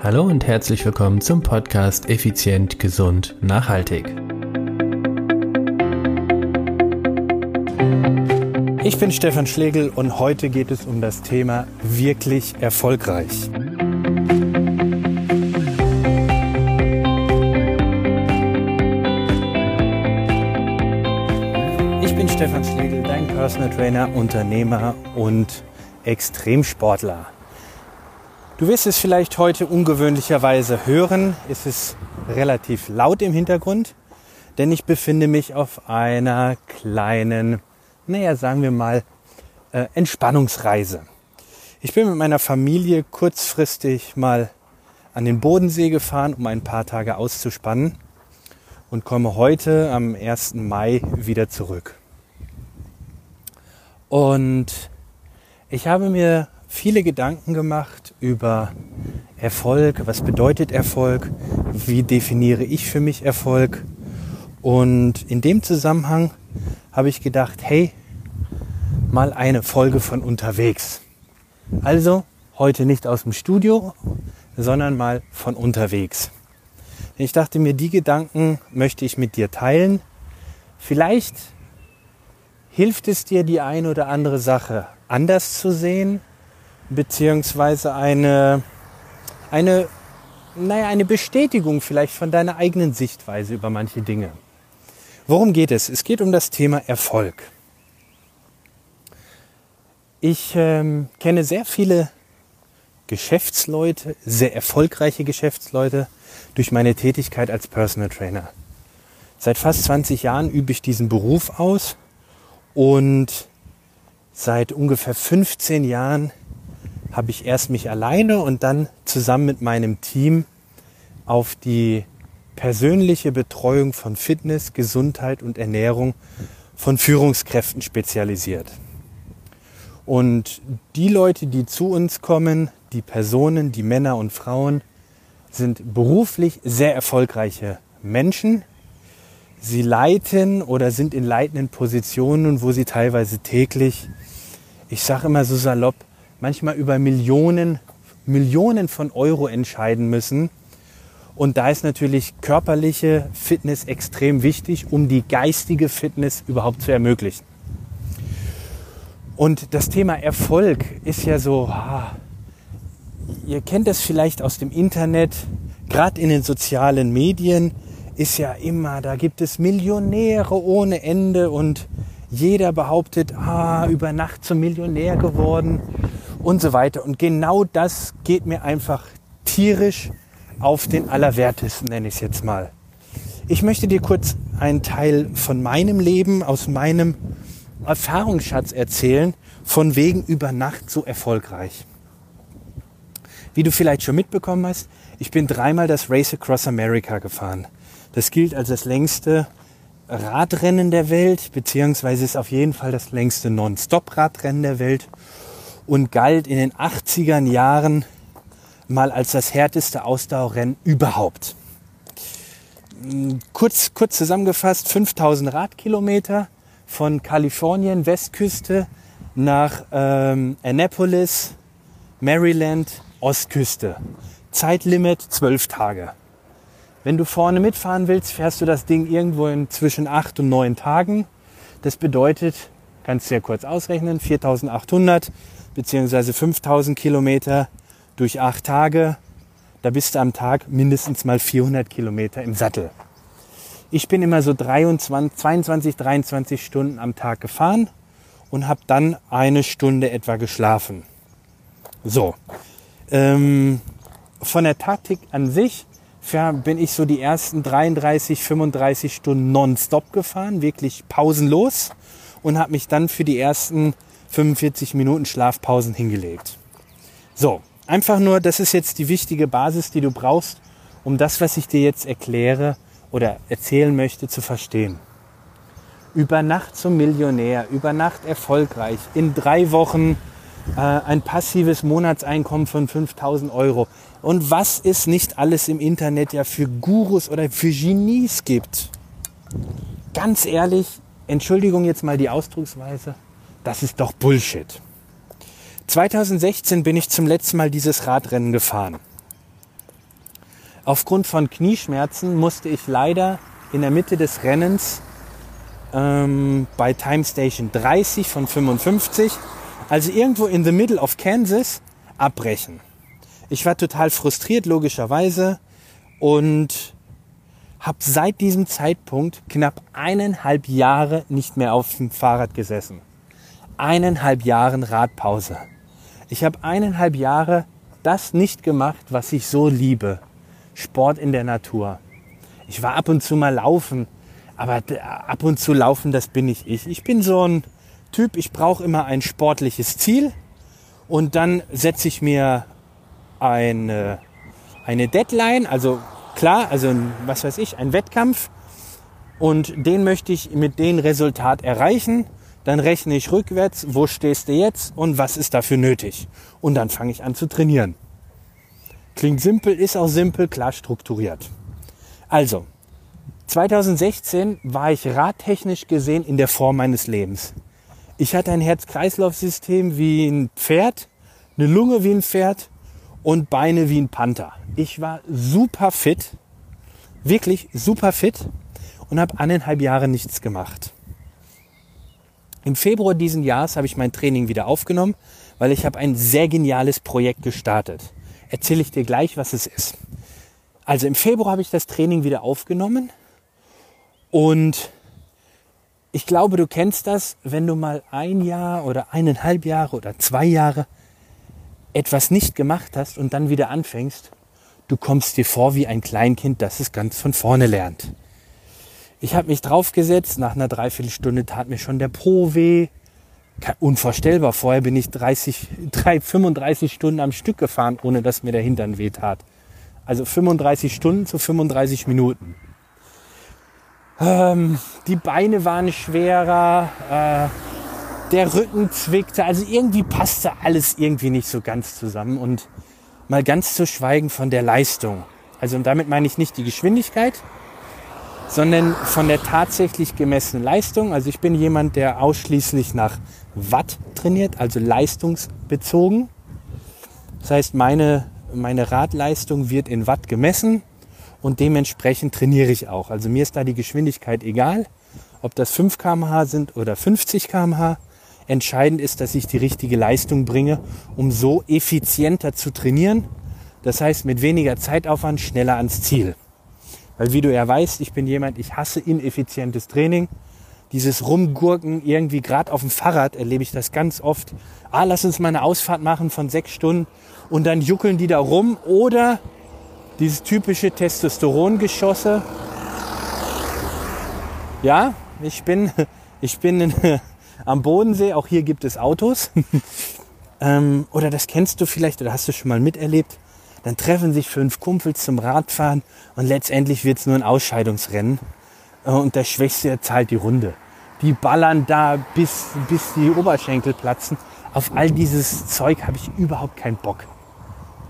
Hallo und herzlich willkommen zum Podcast Effizient, Gesund, Nachhaltig. Ich bin Stefan Schlegel und heute geht es um das Thema wirklich erfolgreich. Ich bin Stefan Schlegel, dein Personal Trainer, Unternehmer und Extremsportler. Du wirst es vielleicht heute ungewöhnlicherweise hören. Es ist relativ laut im Hintergrund, denn ich befinde mich auf einer kleinen, naja, sagen wir mal, äh, Entspannungsreise. Ich bin mit meiner Familie kurzfristig mal an den Bodensee gefahren, um ein paar Tage auszuspannen und komme heute am 1. Mai wieder zurück. Und ich habe mir viele Gedanken gemacht über Erfolg, was bedeutet Erfolg, wie definiere ich für mich Erfolg. Und in dem Zusammenhang habe ich gedacht, hey, mal eine Folge von unterwegs. Also heute nicht aus dem Studio, sondern mal von unterwegs. Ich dachte mir, die Gedanken möchte ich mit dir teilen. Vielleicht hilft es dir, die eine oder andere Sache anders zu sehen beziehungsweise eine, eine, naja, eine Bestätigung vielleicht von deiner eigenen Sichtweise über manche Dinge. Worum geht es? Es geht um das Thema Erfolg. Ich ähm, kenne sehr viele Geschäftsleute, sehr erfolgreiche Geschäftsleute durch meine Tätigkeit als Personal Trainer. Seit fast 20 Jahren übe ich diesen Beruf aus und seit ungefähr 15 Jahren habe ich erst mich alleine und dann zusammen mit meinem Team auf die persönliche Betreuung von Fitness, Gesundheit und Ernährung von Führungskräften spezialisiert. Und die Leute, die zu uns kommen, die Personen, die Männer und Frauen, sind beruflich sehr erfolgreiche Menschen. Sie leiten oder sind in leitenden Positionen, wo sie teilweise täglich, ich sage immer so salopp, manchmal über Millionen, Millionen von Euro entscheiden müssen. Und da ist natürlich körperliche Fitness extrem wichtig, um die geistige Fitness überhaupt zu ermöglichen. Und das Thema Erfolg ist ja so, ah, ihr kennt das vielleicht aus dem Internet, gerade in den sozialen Medien ist ja immer, da gibt es Millionäre ohne Ende und jeder behauptet, ah, über Nacht zum Millionär geworden und so weiter. Und genau das geht mir einfach tierisch auf den Allerwertesten, nenne ich es jetzt mal. Ich möchte dir kurz einen Teil von meinem Leben, aus meinem Erfahrungsschatz erzählen, von wegen über Nacht so erfolgreich. Wie du vielleicht schon mitbekommen hast, ich bin dreimal das Race Across America gefahren. Das gilt als das längste Radrennen der Welt, beziehungsweise ist auf jeden Fall das längste Non-Stop-Radrennen der Welt und galt in den 80er Jahren mal als das härteste Ausdauerrennen überhaupt. Kurz, kurz zusammengefasst, 5000 Radkilometer von Kalifornien, Westküste, nach ähm, Annapolis, Maryland, Ostküste. Zeitlimit 12 Tage. Wenn du vorne mitfahren willst, fährst du das Ding irgendwo in zwischen 8 und 9 Tagen. Das bedeutet, kannst du ja kurz ausrechnen, 4800 beziehungsweise 5000 Kilometer durch acht Tage. Da bist du am Tag mindestens mal 400 Kilometer im Sattel. Ich bin immer so 23, 22, 23 Stunden am Tag gefahren und habe dann eine Stunde etwa geschlafen. So, ähm, von der Taktik an sich bin ich so die ersten 33, 35 Stunden nonstop gefahren, wirklich pausenlos und habe mich dann für die ersten 45 Minuten Schlafpausen hingelegt. So, einfach nur, das ist jetzt die wichtige Basis, die du brauchst, um das, was ich dir jetzt erkläre oder erzählen möchte, zu verstehen. Über Nacht zum Millionär, über Nacht erfolgreich, in drei Wochen äh, ein passives Monatseinkommen von 5000 Euro. Und was es nicht alles im Internet ja für Gurus oder für Genies gibt. Ganz ehrlich, Entschuldigung jetzt mal die Ausdrucksweise, das ist doch Bullshit. 2016 bin ich zum letzten Mal dieses Radrennen gefahren. Aufgrund von Knieschmerzen musste ich leider in der Mitte des Rennens ähm, bei Time Station 30 von 55, also irgendwo in the middle of Kansas, abbrechen. Ich war total frustriert, logischerweise, und habe seit diesem Zeitpunkt knapp eineinhalb Jahre nicht mehr auf dem Fahrrad gesessen. Eineinhalb Jahren Radpause. Ich habe eineinhalb Jahre das nicht gemacht, was ich so liebe. Sport in der Natur. Ich war ab und zu mal laufen, aber ab und zu laufen, das bin ich ich. Ich bin so ein Typ, ich brauche immer ein sportliches Ziel und dann setze ich mir eine, eine Deadline, also klar, also was weiß ich, ein Wettkampf und den möchte ich mit dem Resultat erreichen. Dann rechne ich rückwärts, wo stehst du jetzt und was ist dafür nötig. Und dann fange ich an zu trainieren. Klingt simpel, ist auch simpel, klar strukturiert. Also, 2016 war ich radtechnisch gesehen in der Form meines Lebens. Ich hatte ein Herz-Kreislauf-System wie ein Pferd, eine Lunge wie ein Pferd und Beine wie ein Panther. Ich war super fit, wirklich super fit und habe eineinhalb Jahre nichts gemacht. Im Februar diesen Jahres habe ich mein Training wieder aufgenommen, weil ich habe ein sehr geniales Projekt gestartet. Erzähle ich dir gleich, was es ist. Also im Februar habe ich das Training wieder aufgenommen und ich glaube, du kennst das, wenn du mal ein Jahr oder eineinhalb Jahre oder zwei Jahre etwas nicht gemacht hast und dann wieder anfängst, du kommst dir vor wie ein Kleinkind, das es ganz von vorne lernt. Ich habe mich draufgesetzt, nach einer Dreiviertelstunde tat mir schon der Po weh. Unvorstellbar, vorher bin ich 30, 3, 35 Stunden am Stück gefahren, ohne dass mir der Hintern weh tat. Also 35 Stunden zu 35 Minuten. Ähm, die Beine waren schwerer, äh, der Rücken zwickte, also irgendwie passte alles irgendwie nicht so ganz zusammen und mal ganz zu schweigen von der Leistung. Also und damit meine ich nicht die Geschwindigkeit, sondern von der tatsächlich gemessenen Leistung. Also ich bin jemand, der ausschließlich nach Watt trainiert, also leistungsbezogen. Das heißt, meine, meine Radleistung wird in Watt gemessen und dementsprechend trainiere ich auch. Also mir ist da die Geschwindigkeit egal, ob das 5 km/h sind oder 50 km/h. Entscheidend ist, dass ich die richtige Leistung bringe, um so effizienter zu trainieren. Das heißt, mit weniger Zeitaufwand schneller ans Ziel. Weil wie du ja weißt, ich bin jemand, ich hasse ineffizientes Training. Dieses Rumgurken, irgendwie gerade auf dem Fahrrad erlebe ich das ganz oft. Ah, lass uns mal eine Ausfahrt machen von sechs Stunden und dann juckeln die da rum oder dieses typische Testosterongeschosse. Ja, ich bin, ich bin in, am Bodensee, auch hier gibt es Autos. ähm, oder das kennst du vielleicht oder hast du schon mal miterlebt. Dann treffen sich fünf Kumpels zum Radfahren und letztendlich wird es nur ein Ausscheidungsrennen. Äh, und der Schwächste zahlt die Runde. Die ballern da bis, bis die Oberschenkel platzen. Auf all dieses Zeug habe ich überhaupt keinen Bock.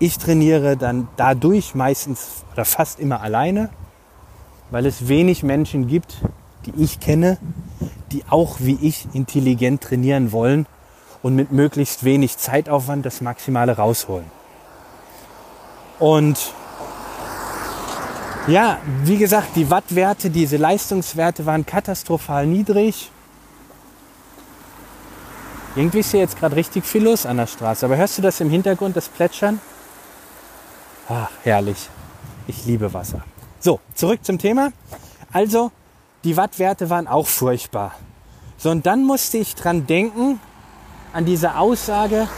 Ich trainiere dann dadurch meistens oder fast immer alleine, weil es wenig Menschen gibt, die ich kenne, die auch wie ich intelligent trainieren wollen und mit möglichst wenig Zeitaufwand das Maximale rausholen. Und ja, wie gesagt, die Wattwerte, diese Leistungswerte waren katastrophal niedrig. Irgendwie ist hier jetzt gerade richtig viel los an der Straße. Aber hörst du das im Hintergrund, das Plätschern? Ach, herrlich. Ich liebe Wasser. So, zurück zum Thema. Also, die Wattwerte waren auch furchtbar. So, und dann musste ich dran denken, an diese Aussage,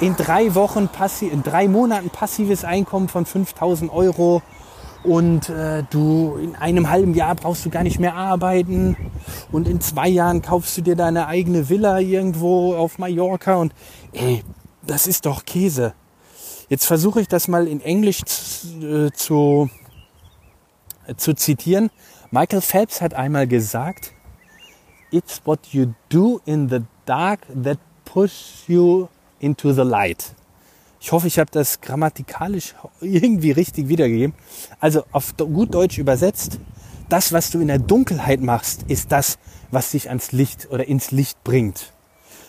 in drei Wochen, passiv, in drei Monaten passives Einkommen von 5000 Euro und äh, du in einem halben Jahr brauchst du gar nicht mehr arbeiten und in zwei Jahren kaufst du dir deine eigene Villa irgendwo auf Mallorca und ey, das ist doch Käse. Jetzt versuche ich das mal in Englisch zu, äh, zu, äh, zu zitieren. Michael Phelps hat einmal gesagt, It's what you do in the dark that pushes you into the light. Ich hoffe, ich habe das grammatikalisch irgendwie richtig wiedergegeben. Also auf gut Deutsch übersetzt, das, was du in der Dunkelheit machst, ist das, was dich ans Licht oder ins Licht bringt.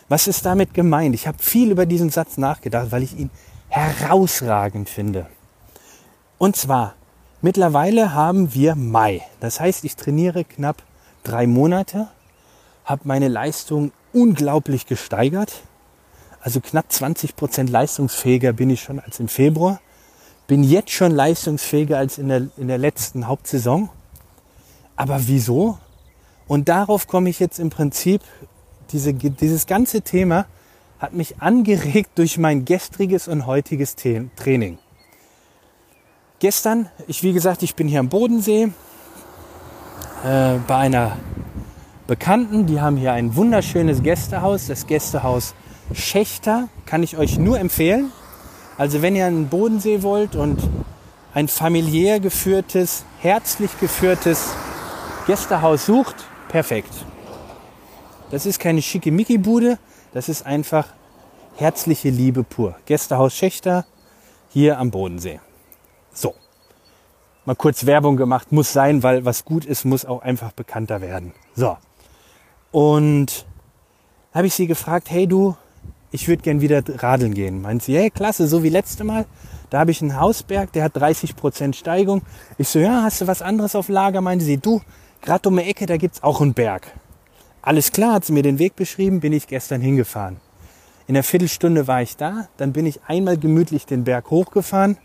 Was ist damit gemeint? Ich habe viel über diesen Satz nachgedacht, weil ich ihn herausragend finde. Und zwar, Mittlerweile haben wir Mai. Das heißt, ich trainiere knapp drei Monate, habe meine Leistung unglaublich gesteigert. Also knapp 20 Prozent leistungsfähiger bin ich schon als im Februar. Bin jetzt schon leistungsfähiger als in der, in der letzten Hauptsaison. Aber wieso? Und darauf komme ich jetzt im Prinzip, diese, dieses ganze Thema hat mich angeregt durch mein gestriges und heutiges Training. Gestern, ich wie gesagt, ich bin hier am Bodensee äh, bei einer Bekannten, die haben hier ein wunderschönes Gästehaus, das Gästehaus Schächter, kann ich euch nur empfehlen. Also wenn ihr einen Bodensee wollt und ein familiär geführtes, herzlich geführtes Gästehaus sucht, perfekt. Das ist keine schicke Mickey-Bude, das ist einfach herzliche Liebe pur. Gästehaus Schächter hier am Bodensee. So. Mal kurz Werbung gemacht, muss sein, weil was gut ist, muss auch einfach bekannter werden. So. Und habe ich sie gefragt, hey du, ich würde gern wieder radeln gehen. Meint sie, hey, klasse, so wie letzte Mal. Da habe ich einen Hausberg, der hat 30 Prozent Steigung. Ich so, ja, hast du was anderes auf Lager? Meinte sie, du, gerade um die Ecke, da gibt's auch einen Berg. Alles klar, hat sie mir den Weg beschrieben, bin ich gestern hingefahren. In einer Viertelstunde war ich da, dann bin ich einmal gemütlich den Berg hochgefahren,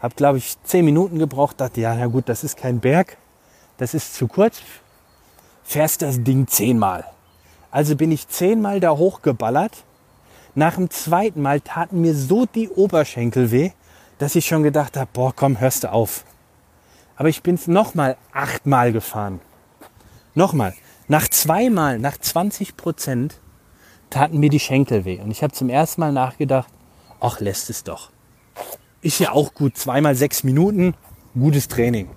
habe, glaube ich, zehn Minuten gebraucht, dachte, ja, na gut, das ist kein Berg, das ist zu kurz, fährst das Ding zehnmal. Also bin ich zehnmal da hochgeballert, nach dem zweiten Mal taten mir so die Oberschenkel weh, dass ich schon gedacht habe, boah, komm, hörst du auf. Aber ich bin es nochmal achtmal gefahren. Nochmal. Nach zweimal, nach 20 Prozent, taten mir die Schenkel weh. Und ich habe zum ersten Mal nachgedacht, ach, lässt es doch. Ist ja auch gut. Zweimal sechs Minuten, gutes Training.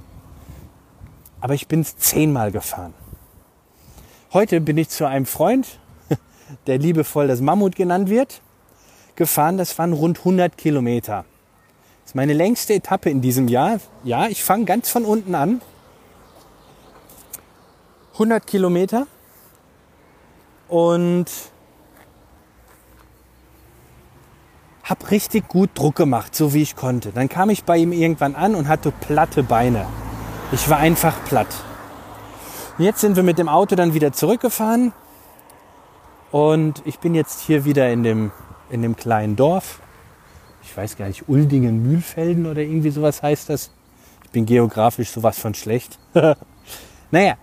Aber ich bin es zehnmal gefahren. Heute bin ich zu einem Freund der liebevoll das Mammut genannt wird, gefahren. Das waren rund 100 Kilometer. Das ist meine längste Etappe in diesem Jahr. Ja, ich fange ganz von unten an. 100 Kilometer. Und habe richtig gut Druck gemacht, so wie ich konnte. Dann kam ich bei ihm irgendwann an und hatte platte Beine. Ich war einfach platt. Jetzt sind wir mit dem Auto dann wieder zurückgefahren und ich bin jetzt hier wieder in dem, in dem kleinen Dorf. Ich weiß gar nicht, Uldingen, Mühlfelden oder irgendwie sowas heißt das. Ich bin geografisch sowas von schlecht. naja,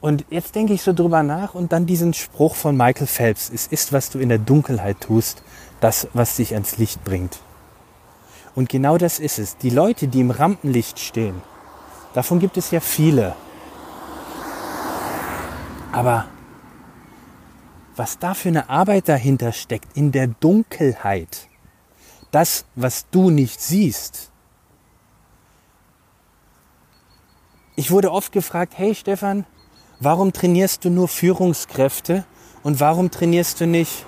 und jetzt denke ich so drüber nach und dann diesen Spruch von Michael Phelps. Es ist, was du in der Dunkelheit tust, das, was dich ans Licht bringt. Und genau das ist es. Die Leute, die im Rampenlicht stehen, davon gibt es ja viele. Aber was da für eine Arbeit dahinter steckt, in der Dunkelheit, das, was du nicht siehst. Ich wurde oft gefragt, hey Stefan, warum trainierst du nur Führungskräfte und warum trainierst du nicht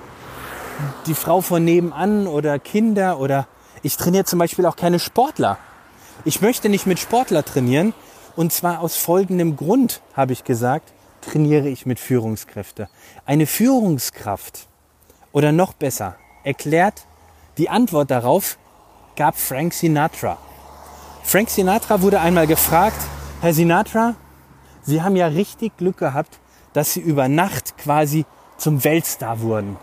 die Frau von nebenan oder Kinder oder ich trainiere zum Beispiel auch keine Sportler. Ich möchte nicht mit Sportler trainieren und zwar aus folgendem Grund, habe ich gesagt trainiere ich mit Führungskräfte? Eine Führungskraft oder noch besser erklärt die Antwort darauf gab Frank Sinatra. Frank Sinatra wurde einmal gefragt, Herr Sinatra, Sie haben ja richtig Glück gehabt, dass Sie über Nacht quasi zum Weltstar wurden.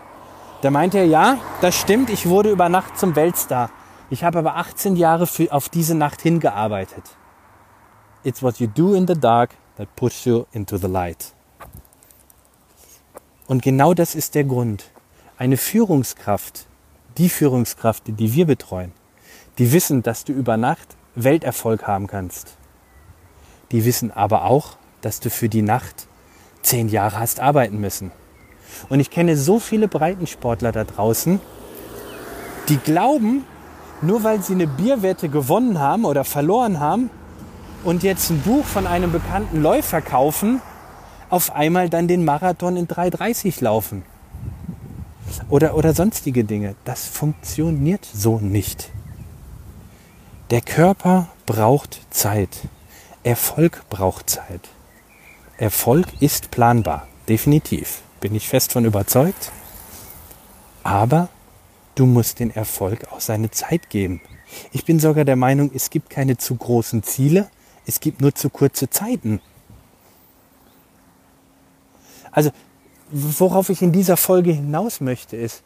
Da meinte er, ja, das stimmt, ich wurde über Nacht zum Weltstar. Ich habe aber 18 Jahre für, auf diese Nacht hingearbeitet. It's what you do in the dark that puts you into the light. Und genau das ist der Grund. Eine Führungskraft, die Führungskraft, die wir betreuen, die wissen, dass du über Nacht Welterfolg haben kannst. Die wissen aber auch, dass du für die Nacht zehn Jahre hast arbeiten müssen. Und ich kenne so viele Breitensportler da draußen, die glauben, nur weil sie eine Bierwette gewonnen haben oder verloren haben, und jetzt ein Buch von einem bekannten Läufer kaufen, auf einmal dann den Marathon in 3,30 laufen. Oder, oder sonstige Dinge. Das funktioniert so nicht. Der Körper braucht Zeit. Erfolg braucht Zeit. Erfolg ist planbar, definitiv. Bin ich fest von überzeugt. Aber du musst den Erfolg auch seine Zeit geben. Ich bin sogar der Meinung, es gibt keine zu großen Ziele, es gibt nur zu kurze Zeiten. Also, worauf ich in dieser Folge hinaus möchte, ist,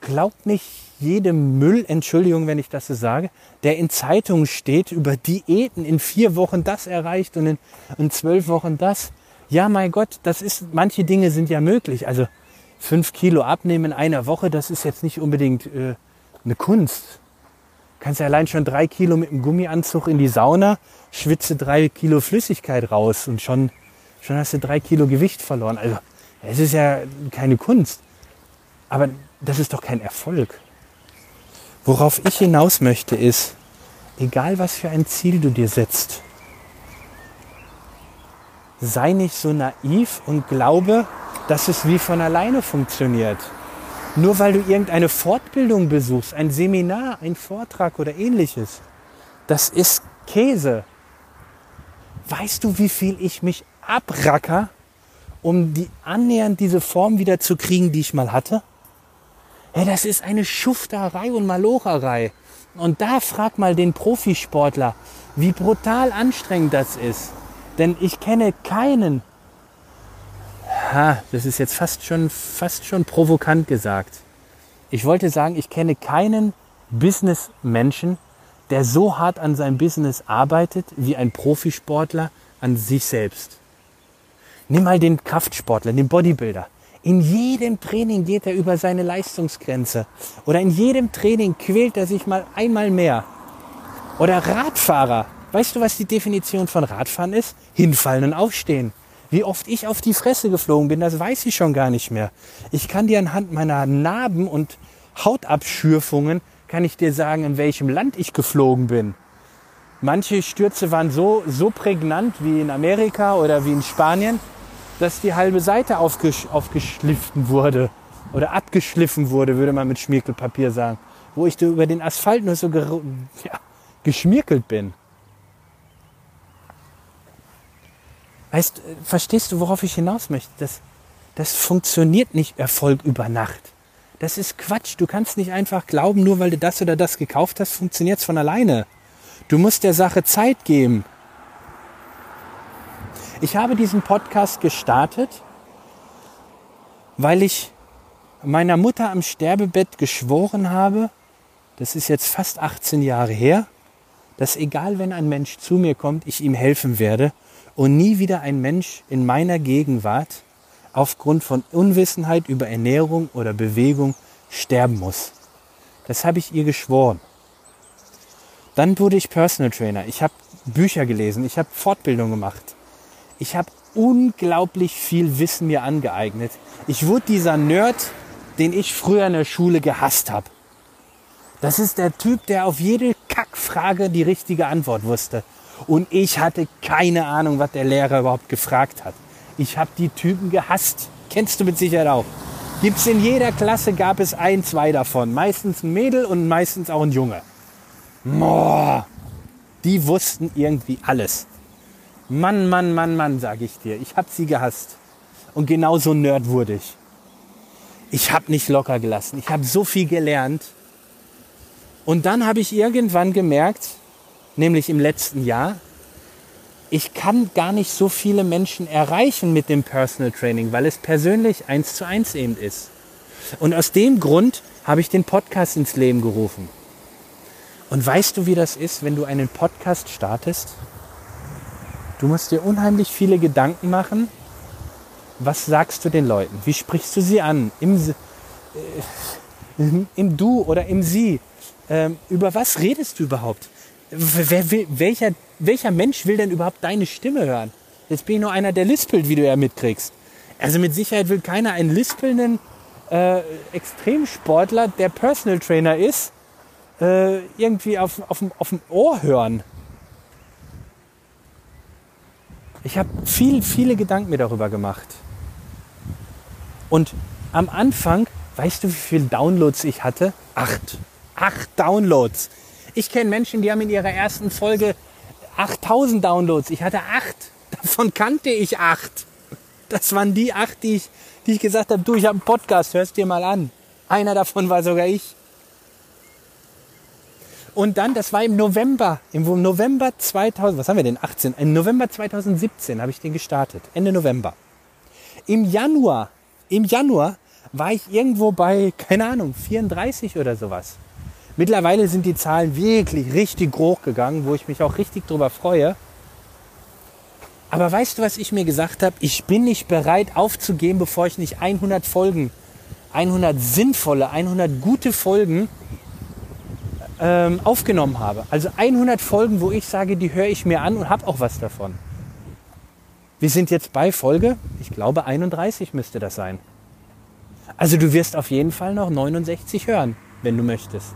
glaubt nicht jedem Müll, Entschuldigung, wenn ich das so sage, der in Zeitungen steht über Diäten in vier Wochen das erreicht und in, in zwölf Wochen das. Ja, mein Gott, das ist, manche Dinge sind ja möglich. Also fünf Kilo abnehmen in einer Woche, das ist jetzt nicht unbedingt äh, eine Kunst. Kannst ja allein schon drei Kilo mit dem Gummianzug in die Sauna, schwitze drei Kilo Flüssigkeit raus und schon, schon hast du drei Kilo Gewicht verloren. Also es ist ja keine Kunst. Aber das ist doch kein Erfolg. Worauf ich hinaus möchte ist, egal was für ein Ziel du dir setzt, sei nicht so naiv und glaube, dass es wie von alleine funktioniert. Nur weil du irgendeine Fortbildung besuchst, ein Seminar, ein Vortrag oder ähnliches, das ist Käse. Weißt du, wie viel ich mich abracker, um die annähernd diese Form wieder zu kriegen, die ich mal hatte? Hey, das ist eine Schufterei und Malocherei. Und da frag mal den Profisportler, wie brutal anstrengend das ist. Denn ich kenne keinen, ha, das ist jetzt fast schon, fast schon provokant gesagt. Ich wollte sagen, ich kenne keinen Businessmenschen, der so hart an seinem Business arbeitet wie ein Profisportler an sich selbst. Nimm mal den Kraftsportler, den Bodybuilder. In jedem Training geht er über seine Leistungsgrenze. Oder in jedem Training quält er sich mal einmal mehr. Oder Radfahrer. Weißt du, was die Definition von Radfahren ist? Hinfallen und aufstehen. Wie oft ich auf die Fresse geflogen bin, das weiß ich schon gar nicht mehr. Ich kann dir anhand meiner Narben und Hautabschürfungen, kann ich dir sagen, in welchem Land ich geflogen bin. Manche Stürze waren so, so prägnant wie in Amerika oder wie in Spanien dass die halbe Seite aufgesch aufgeschliffen wurde oder abgeschliffen wurde, würde man mit Schmirkelpapier sagen, wo ich über den Asphalt nur so ja, geschmirkelt bin. Weißt, verstehst du, worauf ich hinaus möchte? Das, das funktioniert nicht Erfolg über Nacht. Das ist Quatsch. Du kannst nicht einfach glauben, nur weil du das oder das gekauft hast, funktioniert es von alleine. Du musst der Sache Zeit geben. Ich habe diesen Podcast gestartet, weil ich meiner Mutter am Sterbebett geschworen habe, das ist jetzt fast 18 Jahre her, dass egal wenn ein Mensch zu mir kommt, ich ihm helfen werde und nie wieder ein Mensch in meiner Gegenwart aufgrund von Unwissenheit über Ernährung oder Bewegung sterben muss. Das habe ich ihr geschworen. Dann wurde ich Personal Trainer. Ich habe Bücher gelesen, ich habe Fortbildung gemacht. Ich habe unglaublich viel Wissen mir angeeignet. Ich wurde dieser Nerd, den ich früher in der Schule gehasst habe. Das ist der Typ, der auf jede Kackfrage die richtige Antwort wusste. Und ich hatte keine Ahnung, was der Lehrer überhaupt gefragt hat. Ich habe die Typen gehasst. Kennst du mit Sicherheit auch. Gibt's in jeder Klasse gab es ein, zwei davon. Meistens ein Mädel und meistens auch ein Junge. Boah, die wussten irgendwie alles. Mann, Mann, Mann, Mann, sage ich dir. Ich habe sie gehasst. Und genau so Nerd wurde ich. Ich habe nicht locker gelassen. Ich habe so viel gelernt. Und dann habe ich irgendwann gemerkt, nämlich im letzten Jahr, ich kann gar nicht so viele Menschen erreichen mit dem Personal Training, weil es persönlich eins zu eins eben ist. Und aus dem Grund habe ich den Podcast ins Leben gerufen. Und weißt du, wie das ist, wenn du einen Podcast startest? Du musst dir unheimlich viele Gedanken machen. Was sagst du den Leuten? Wie sprichst du sie an? Im, äh, im Du oder im Sie? Ähm, über was redest du überhaupt? Wer, wer, welcher, welcher Mensch will denn überhaupt deine Stimme hören? Jetzt bin ich nur einer, der lispelt, wie du ja mitkriegst. Also mit Sicherheit will keiner einen lispelnden äh, Extremsportler, der Personal Trainer ist, äh, irgendwie auf, auf, auf dem Ohr hören. Ich habe viel, viele Gedanken mir darüber gemacht. Und am Anfang, weißt du, wie viele Downloads ich hatte? Acht. Acht Downloads. Ich kenne Menschen, die haben in ihrer ersten Folge 8000 Downloads. Ich hatte acht. Davon kannte ich acht. Das waren die acht, die ich, die ich gesagt habe, du, ich habe einen Podcast, hörst dir mal an. Einer davon war sogar ich. Und dann, das war im November, im November 2000, was haben wir denn, 18? Im November 2017 habe ich den gestartet, Ende November. Im Januar, im Januar war ich irgendwo bei, keine Ahnung, 34 oder sowas. Mittlerweile sind die Zahlen wirklich richtig hoch gegangen, wo ich mich auch richtig drüber freue. Aber weißt du, was ich mir gesagt habe? Ich bin nicht bereit aufzugeben, bevor ich nicht 100 Folgen, 100 sinnvolle, 100 gute Folgen ähm, aufgenommen habe. Also 100 Folgen, wo ich sage, die höre ich mir an und habe auch was davon. Wir sind jetzt bei Folge, ich glaube 31 müsste das sein. Also du wirst auf jeden Fall noch 69 hören, wenn du möchtest.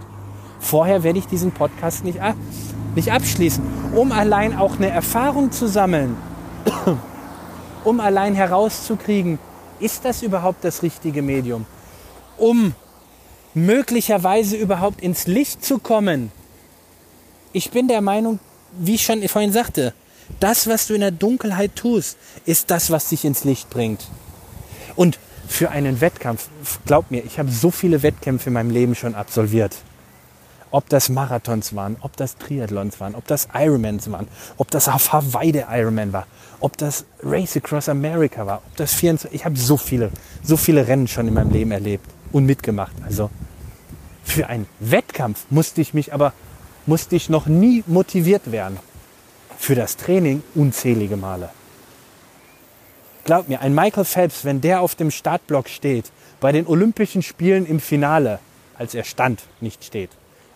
Vorher werde ich diesen Podcast nicht, ab, nicht abschließen, um allein auch eine Erfahrung zu sammeln, um allein herauszukriegen, ist das überhaupt das richtige Medium, um möglicherweise überhaupt ins Licht zu kommen. Ich bin der Meinung, wie ich schon vorhin sagte, das, was du in der Dunkelheit tust, ist das, was dich ins Licht bringt. Und für einen Wettkampf, glaub mir, ich habe so viele Wettkämpfe in meinem Leben schon absolviert. Ob das Marathons waren, ob das Triathlons waren, ob das Ironmans waren, ob das auf Hawaii der Ironman war, ob das Race Across America war, ob das 24, ich habe so viele, so viele Rennen schon in meinem Leben erlebt und mitgemacht. Also für einen Wettkampf musste ich mich aber, musste ich noch nie motiviert werden. Für das Training unzählige Male. Glaub mir, ein Michael Phelps, wenn der auf dem Startblock steht, bei den Olympischen Spielen im Finale, als er stand, nicht steht,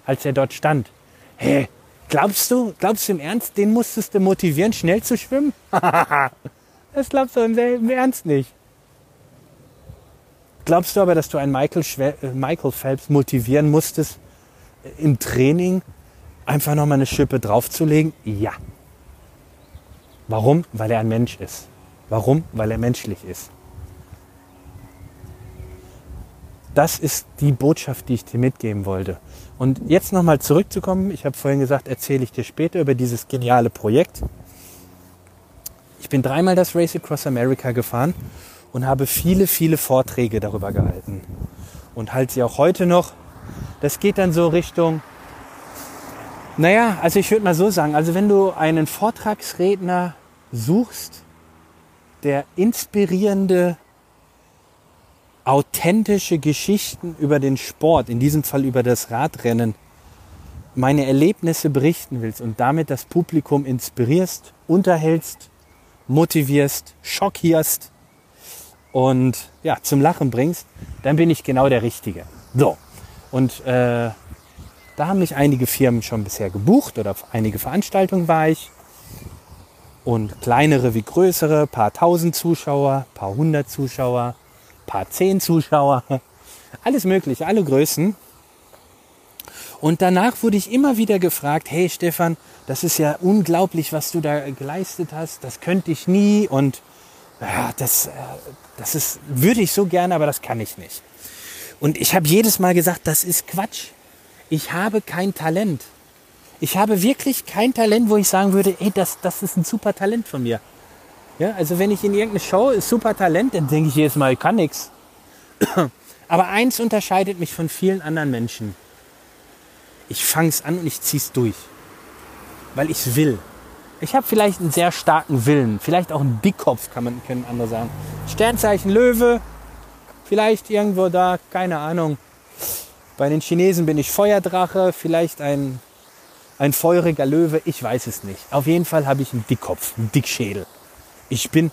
als er dort stand, hä, glaubst du, glaubst du im Ernst, den musstest du motivieren, schnell zu schwimmen? das glaubst du im Ernst nicht. Glaubst du aber, dass du einen Michael, äh, Michael Phelps motivieren musstest, äh, im Training einfach nochmal eine Schippe draufzulegen? Ja. Warum? Weil er ein Mensch ist. Warum? Weil er menschlich ist. Das ist die Botschaft, die ich dir mitgeben wollte. Und jetzt nochmal zurückzukommen, ich habe vorhin gesagt, erzähle ich dir später über dieses geniale Projekt. Ich bin dreimal das Race Across America gefahren und habe viele, viele Vorträge darüber gehalten. Und halte sie auch heute noch. Das geht dann so Richtung, naja, also ich würde mal so sagen, also wenn du einen Vortragsredner suchst, der inspirierende, authentische Geschichten über den Sport, in diesem Fall über das Radrennen, meine Erlebnisse berichten willst und damit das Publikum inspirierst, unterhältst, motivierst, schockierst, und ja, zum Lachen bringst, dann bin ich genau der Richtige. So. Und äh, da haben mich einige Firmen schon bisher gebucht oder einige Veranstaltungen war ich. Und kleinere wie größere, paar tausend Zuschauer, paar hundert Zuschauer, paar zehn Zuschauer, alles mögliche, alle Größen. Und danach wurde ich immer wieder gefragt, hey Stefan, das ist ja unglaublich, was du da geleistet hast, das könnte ich nie und ja, das, äh, das ist, würde ich so gerne, aber das kann ich nicht. Und ich habe jedes Mal gesagt, das ist Quatsch. Ich habe kein Talent. Ich habe wirklich kein Talent, wo ich sagen würde, ey, das, das ist ein super Talent von mir. Ja, also wenn ich in irgendeine Show ist super Talent, dann denke ich jedes Mal, ich kann nichts. Aber eins unterscheidet mich von vielen anderen Menschen. Ich fange es an und ich ziehe es durch. Weil ich es will. Ich habe vielleicht einen sehr starken Willen, vielleicht auch einen Dickkopf, kann man, können andere sagen. Sternzeichen Löwe, vielleicht irgendwo da, keine Ahnung. Bei den Chinesen bin ich Feuerdrache, vielleicht ein, ein feuriger Löwe, ich weiß es nicht. Auf jeden Fall habe ich einen Dickkopf, einen Dickschädel. Ich bin,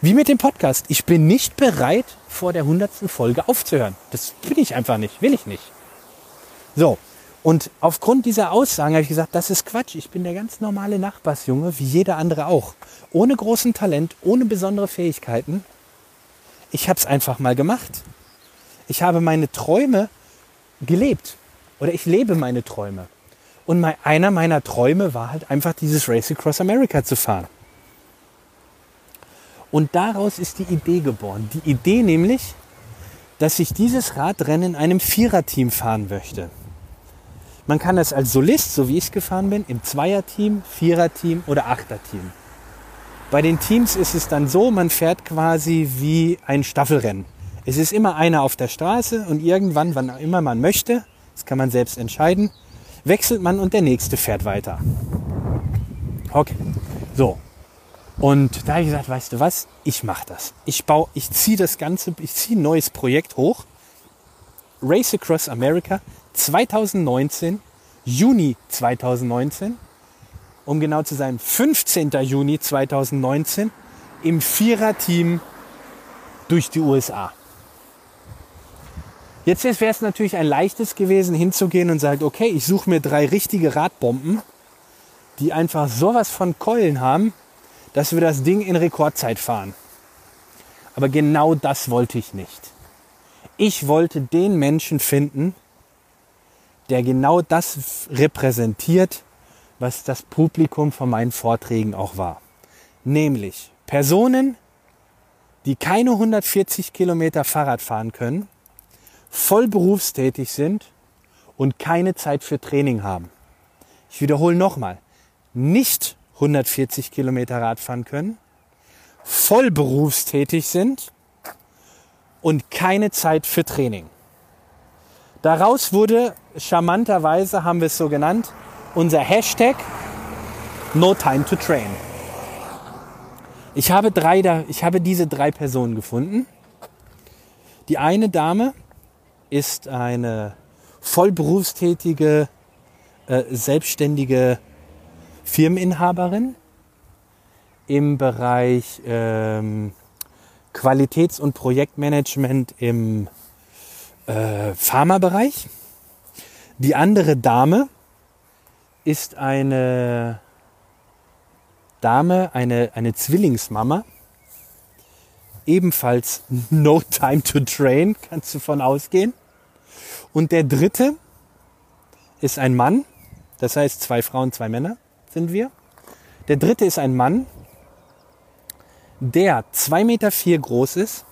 wie mit dem Podcast, ich bin nicht bereit, vor der hundertsten Folge aufzuhören. Das bin ich einfach nicht, will ich nicht. So, und aufgrund dieser Aussagen habe ich gesagt, das ist Quatsch. Ich bin der ganz normale Nachbarsjunge, wie jeder andere auch. Ohne großen Talent, ohne besondere Fähigkeiten. Ich habe es einfach mal gemacht. Ich habe meine Träume gelebt. Oder ich lebe meine Träume. Und einer meiner Träume war halt einfach dieses Race Across America zu fahren. Und daraus ist die Idee geboren. Die Idee nämlich, dass ich dieses Radrennen in einem Viererteam fahren möchte. Man kann es als Solist, so wie ich es gefahren bin, im Zweierteam, Viererteam oder Achterteam. Bei den Teams ist es dann so, man fährt quasi wie ein Staffelrennen. Es ist immer einer auf der Straße und irgendwann, wann immer man möchte, das kann man selbst entscheiden, wechselt man und der nächste fährt weiter. Okay, so. Und da habe ich gesagt, weißt du was, ich mache das. Ich baue, ich ziehe das Ganze, ich ziehe ein neues Projekt hoch. Race Across America 2019, Juni 2019, um genau zu sein, 15. Juni 2019 im Viererteam durch die USA. Jetzt wäre es natürlich ein leichtes gewesen, hinzugehen und sagen, okay, ich suche mir drei richtige Radbomben, die einfach sowas von Keulen haben, dass wir das Ding in Rekordzeit fahren. Aber genau das wollte ich nicht. Ich wollte den Menschen finden, der genau das repräsentiert, was das Publikum von meinen Vorträgen auch war. Nämlich Personen, die keine 140 Kilometer Fahrrad fahren können, voll berufstätig sind und keine Zeit für Training haben. Ich wiederhole nochmal, nicht 140 Kilometer Rad fahren können, voll berufstätig sind und keine Zeit für Training. Daraus wurde charmanterweise, haben wir es so genannt, unser Hashtag No Time to Train. Ich habe, drei, ich habe diese drei Personen gefunden. Die eine Dame ist eine vollberufstätige, äh, selbstständige Firmeninhaberin im Bereich ähm, Qualitäts- und Projektmanagement im äh, Pharmabereich. Die andere Dame ist eine Dame, eine, eine Zwillingsmama. Ebenfalls No Time to Train, kannst du von ausgehen. Und der dritte ist ein Mann, das heißt zwei Frauen, zwei Männer sind wir. Der dritte ist ein Mann, der zwei Meter vier groß ist.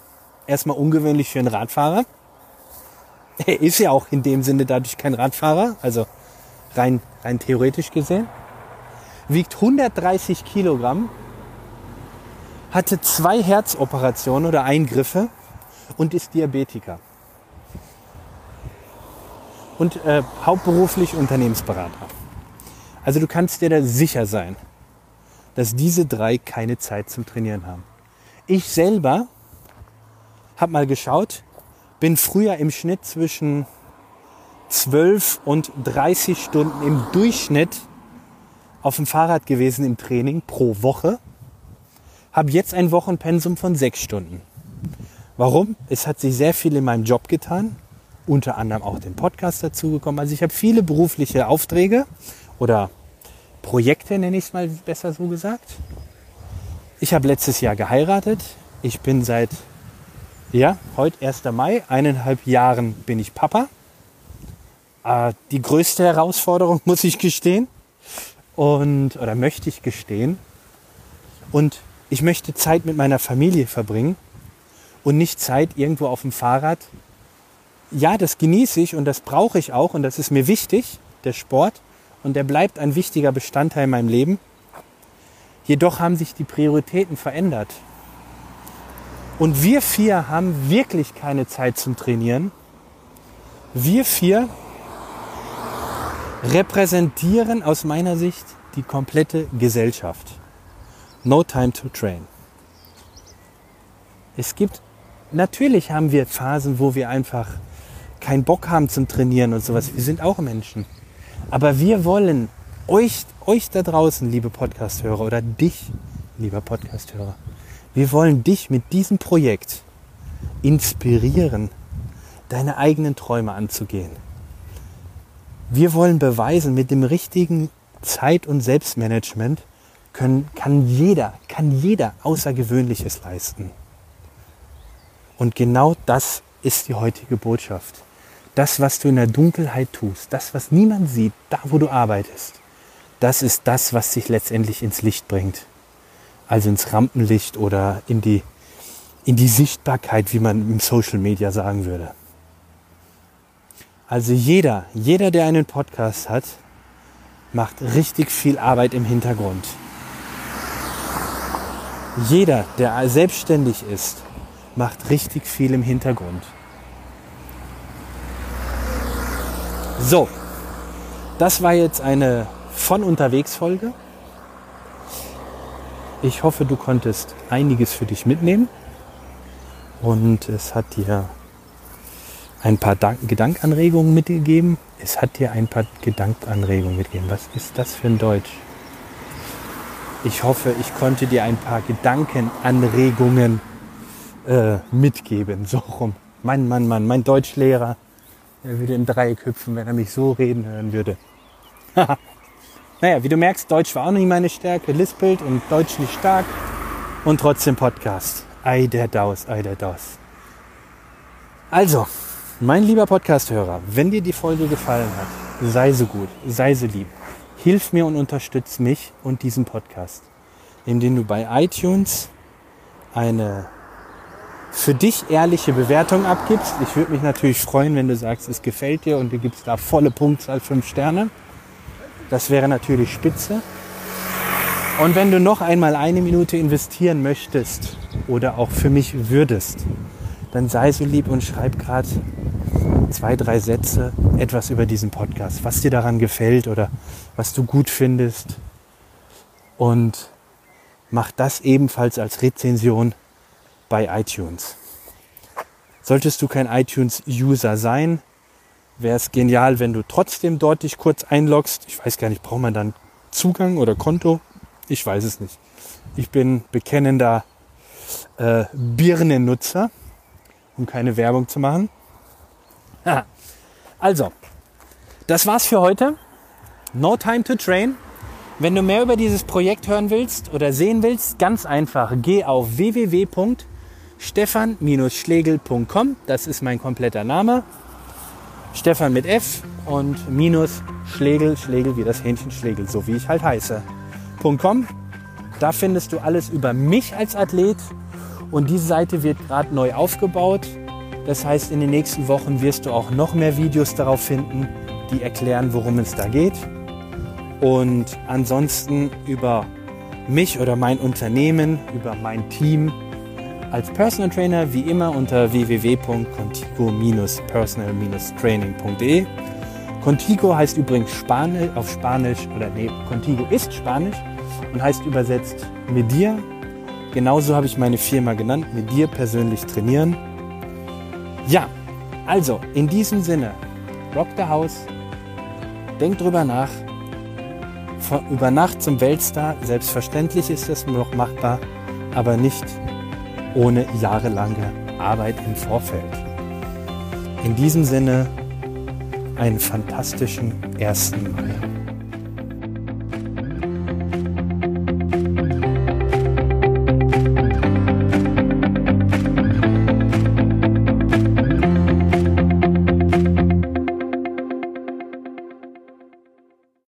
Erstmal ungewöhnlich für einen Radfahrer. Er ist ja auch in dem Sinne dadurch kein Radfahrer, also rein, rein theoretisch gesehen. Wiegt 130 Kilogramm, hatte zwei Herzoperationen oder Eingriffe und ist Diabetiker. Und äh, hauptberuflich Unternehmensberater. Also du kannst dir da sicher sein, dass diese drei keine Zeit zum Trainieren haben. Ich selber habe mal geschaut, bin früher im Schnitt zwischen 12 und 30 Stunden im Durchschnitt auf dem Fahrrad gewesen im Training pro Woche. Habe jetzt ein Wochenpensum von sechs Stunden. Warum? Es hat sich sehr viel in meinem Job getan, unter anderem auch den Podcast dazugekommen. Also ich habe viele berufliche Aufträge oder Projekte, nenne ich es mal besser so gesagt. Ich habe letztes Jahr geheiratet. Ich bin seit, ja, heute 1. Mai, eineinhalb Jahren bin ich Papa. Äh, die größte Herausforderung, muss ich gestehen. Und, oder möchte ich gestehen. Und ich möchte Zeit mit meiner Familie verbringen und nicht Zeit irgendwo auf dem Fahrrad. Ja, das genieße ich und das brauche ich auch und das ist mir wichtig, der Sport und der bleibt ein wichtiger Bestandteil in meinem Leben. Jedoch haben sich die Prioritäten verändert. Und wir vier haben wirklich keine Zeit zum Trainieren. Wir vier repräsentieren aus meiner Sicht die komplette Gesellschaft. No time to train. Es gibt, natürlich haben wir Phasen, wo wir einfach keinen Bock haben zum Trainieren und sowas. Wir sind auch Menschen. Aber wir wollen euch, euch da draußen, liebe Podcasthörer, oder dich, lieber Podcasthörer, wir wollen dich mit diesem Projekt inspirieren, deine eigenen Träume anzugehen. Wir wollen beweisen, mit dem richtigen Zeit- und Selbstmanagement können, kann jeder, kann jeder Außergewöhnliches leisten. Und genau das ist die heutige Botschaft das, was du in der Dunkelheit tust, das, was niemand sieht, da, wo du arbeitest, das ist das, was sich letztendlich ins Licht bringt. Also ins Rampenlicht oder in die, in die Sichtbarkeit, wie man im Social Media sagen würde. Also jeder, jeder, der einen Podcast hat, macht richtig viel Arbeit im Hintergrund. Jeder, der selbstständig ist, macht richtig viel im Hintergrund. So, Das war jetzt eine von unterwegs Folge. Ich hoffe, du konntest einiges für dich mitnehmen und es hat dir ein paar Gedankanregungen mitgegeben. Es hat dir ein paar Gedankanregungen mitgegeben. Was ist das für ein Deutsch? Ich hoffe, ich konnte dir ein paar Gedankenanregungen äh, mitgeben. So rum. Mann, Mann, Mann, mein Deutschlehrer, er würde in Dreieck hüpfen, wenn er mich so reden hören würde. naja, wie du merkst, Deutsch war auch nicht meine Stärke, lispelt und Deutsch nicht stark und trotzdem Podcast. Ei der Daus, ei der Daus. Also, mein lieber Podcast-Hörer, wenn dir die Folge gefallen hat, sei so gut, sei so lieb. Hilf mir und unterstütze mich und diesen Podcast, indem du bei iTunes eine für dich ehrliche Bewertung abgibst. Ich würde mich natürlich freuen, wenn du sagst, es gefällt dir und du gibst da volle Punktzahl 5 Sterne. Das wäre natürlich spitze. Und wenn du noch einmal eine Minute investieren möchtest oder auch für mich würdest, dann sei so lieb und schreib gerade zwei, drei Sätze etwas über diesen Podcast, was dir daran gefällt oder was du gut findest. Und mach das ebenfalls als Rezension bei iTunes. Solltest du kein iTunes-User sein, wäre es genial, wenn du trotzdem dort dich kurz einloggst. Ich weiß gar nicht, braucht man dann Zugang oder Konto? Ich weiß es nicht. Ich bin bekennender äh, Birnennutzer um keine Werbung zu machen. also, das war's für heute. No time to train. Wenn du mehr über dieses Projekt hören willst oder sehen willst, ganz einfach, geh auf www.stefan-schlegel.com. Das ist mein kompletter Name. Stefan mit F und minus Schlegel, Schlegel wie das Hähnchen Schlegel, so wie ich halt heiße. .com. Da findest du alles über mich als Athlet und diese Seite wird gerade neu aufgebaut. Das heißt, in den nächsten Wochen wirst du auch noch mehr Videos darauf finden, die erklären, worum es da geht. Und ansonsten über mich oder mein Unternehmen, über mein Team als Personal Trainer wie immer unter www.contigo-personal-training.de. Contigo heißt übrigens Spanisch, auf Spanisch, oder nee, Contigo ist Spanisch und heißt übersetzt mit dir Genauso habe ich meine Firma genannt, mit dir persönlich trainieren. Ja, also in diesem Sinne, rock the house, denk drüber nach, über Nacht zum Weltstar, selbstverständlich ist das noch machbar, aber nicht ohne jahrelange Arbeit im Vorfeld. In diesem Sinne einen fantastischen 1. Mai.